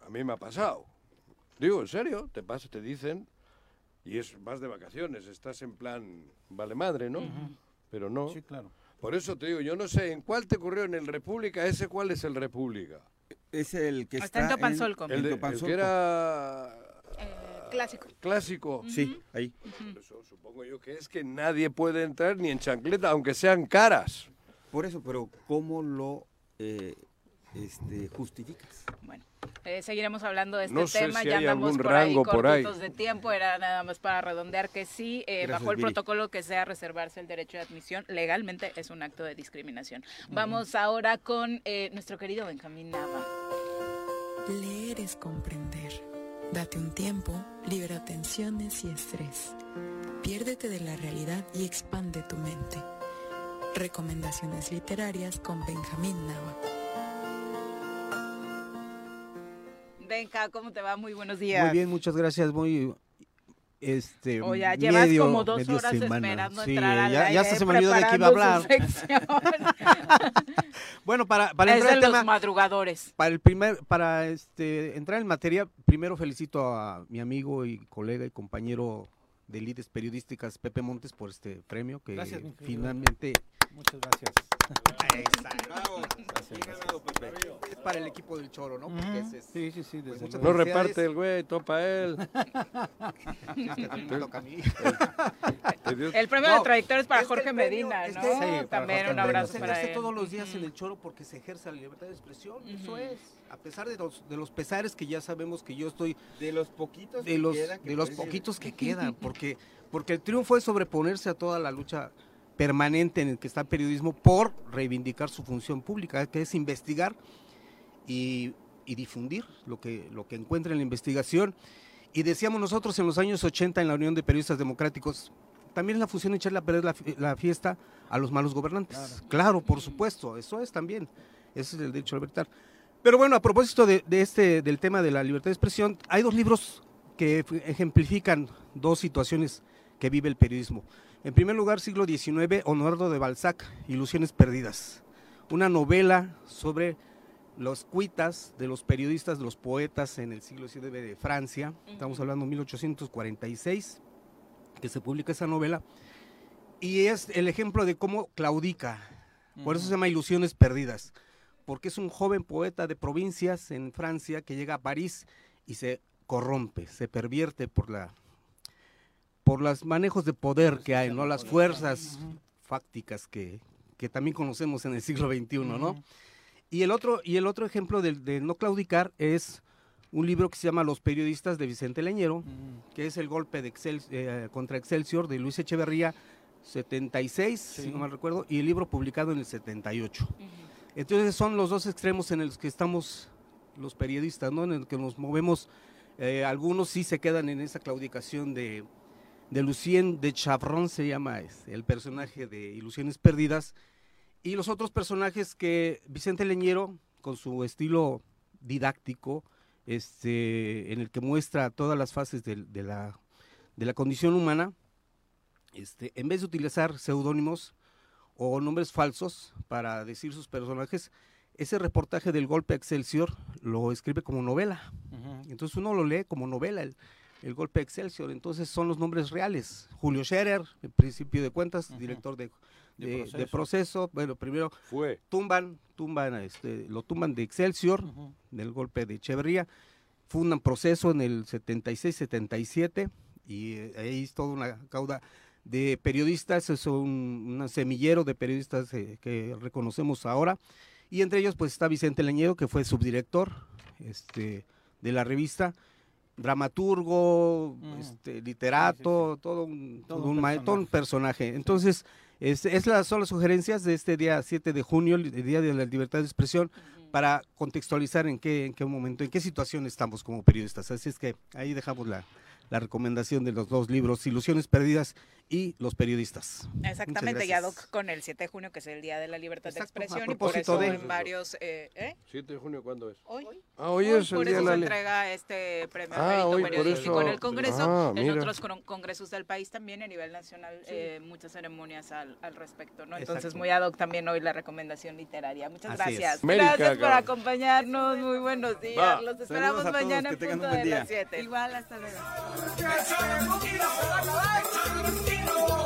A mí me ha pasado. Digo, en serio, te pasa, te dicen, y es vas de vacaciones, estás en plan, vale madre, ¿no? Pero no. Sí, claro. Por eso te digo, yo no sé, ¿en cuál te ocurrió en el República? ¿Ese cuál es el República? Es el que Está en Topanzolco. El, de- el Topanzolco. que era Clásico. clásico. Sí, ahí. Eso supongo yo que es que nadie puede entrar ni en chancleta, aunque sean caras. Por eso, pero ¿cómo lo eh, este, justificas? Bueno, eh, seguiremos hablando de este No sé tema. si ya hay andamos algún por ahí rango por ahí. cortitos de tiempo. Era nada más para redondear que sí, eh, Gracias, bajo el Viri. protocolo que sea reservarse el derecho de admisión, legalmente es un acto de discriminación. Vamos ahora con eh, nuestro querido Benjamín Nava. Leer es comprender. Date un tiempo, libera tensiones y estrés. Piérdete de la realidad y expande tu mente. Recomendaciones literarias con Benjamín Nava. Benja, ¿cómo te va? Muy buenos días. Muy bien, muchas gracias. Muy. Este, O ya llevas medio- como dos horas semana. esperando Sí, entrar ya, aire, ya hasta se me olvidó de qué iba a hablar. Bueno, para, para es entrar de los tema, madrugadores. para el primer, para este entrar en materia, primero felicito a mi amigo y colega y compañero de Lides Periodísticas, Pepe Montes, por este premio que Gracias, finalmente Muchas gracias. es para el equipo del Choro, ¿no? Porque ese es- Sí, sí, sí. pues, No reparte el güey, topa él. El premio No, de trayectoria es para es que Jorge Medina, sí, También un abrazo se para hace él. todos los días en el choro porque se ejerce la libertad de expresión, eso es. A pesar de los, de los pesares que ya sabemos que yo estoy De los poquitos de que los que de los poquitos que quedan, porque porque el triunfo es sobreponerse a toda la lucha permanente en el que está el periodismo por reivindicar su función pública, que es investigar y, y difundir lo que lo que encuentra en la investigación. Y decíamos nosotros en los años 80 en la Unión de Periodistas Democráticos, también es la función de echarle a perder la, la fiesta a los malos gobernantes. Claro. por supuesto, eso es también. Ese es el derecho a libertad. Pero bueno, a propósito de, de este, del tema de la libertad de expresión, hay dos libros que ejemplifican dos situaciones que vive el periodismo. En primer lugar, siglo XIX, Honordo de Balzac, Ilusiones Perdidas. Una novela sobre los cuitas de los periodistas, de los poetas en el siglo XIX de Francia. Estamos hablando de 1846, que se publica esa novela. Y es el ejemplo de cómo claudica. Por eso se llama Ilusiones Perdidas. Porque es un joven poeta de provincias en Francia que llega a París y se corrompe, se pervierte por la por los manejos de poder que hay, ¿no? Las fuerzas fácticas que, que también conocemos en el siglo XXI, ¿no? Y el otro, y el otro ejemplo de, de no claudicar es un libro que se llama Los periodistas de Vicente Leñero, que es el golpe de Excel, eh, contra Excelsior de Luis Echeverría, 76, si no mal recuerdo, y el libro publicado en el 78. Entonces son los dos extremos en los que estamos los periodistas, ¿no? En el que nos movemos. Eh, algunos sí se quedan en esa claudicación de, de Lucien de Chavron, se llama es, el personaje de Ilusiones Perdidas. Y los otros personajes que Vicente Leñero, con su estilo didáctico, este, en el que muestra todas las fases de, la, de la condición humana, este, en vez de utilizar seudónimos o nombres falsos para decir sus personajes, ese reportaje del golpe a Excelsior lo escribe como novela. Entonces uno lo lee como novela. El- el golpe de Excelsior. Entonces son los nombres reales. Julio Scherer, en principio de cuentas, director de, De de- proceso. de proceso. Bueno, primero Fue. tumban, tumban, este, lo tumban de Excelsior, del golpe de Echeverría. Fundan proceso en el 76-77 y eh, ahí es toda una cauda de periodistas, es un, un semillero de periodistas eh, que reconocemos ahora. Y entre ellos pues está Vicente Leñedo, que fue subdirector este, de la revista, dramaturgo, este, literato, todo un, Todo todo un un ma- todo un personaje. Entonces, es, es las, son las sugerencias de este día 7 de junio, el Día de la Libertad de Expresión, para contextualizar en qué, en qué momento, en qué situación estamos como periodistas. Así es que ahí dejamos la, la recomendación de los dos libros, Ilusiones Perdidas y Los Periodistas. Exactamente, Muchas y ad gracias. hoc con el 7 de junio, que es el Día de la Libertad Exacto, de Expresión, y por eso de- en varios... Eh, ¿eh? 7 de junio, ¿cuándo es? Hoy. Ah, hoy es el por día eso de la se entrega este premio Ah, hoy periodístico en eso- el Congreso, Ah, en mira. otros con- congresos del país también a nivel nacional, eh, muchas ceremonias al, al respecto, ¿no? Entonces, muy ad hoc también hoy la recomendación literaria. Muchas Así gracias. América, Gracias por acompañarnos, muy buenos días. Va. Los esperamos todos, mañana en punto de las 7. Igual, hasta luego. Oh.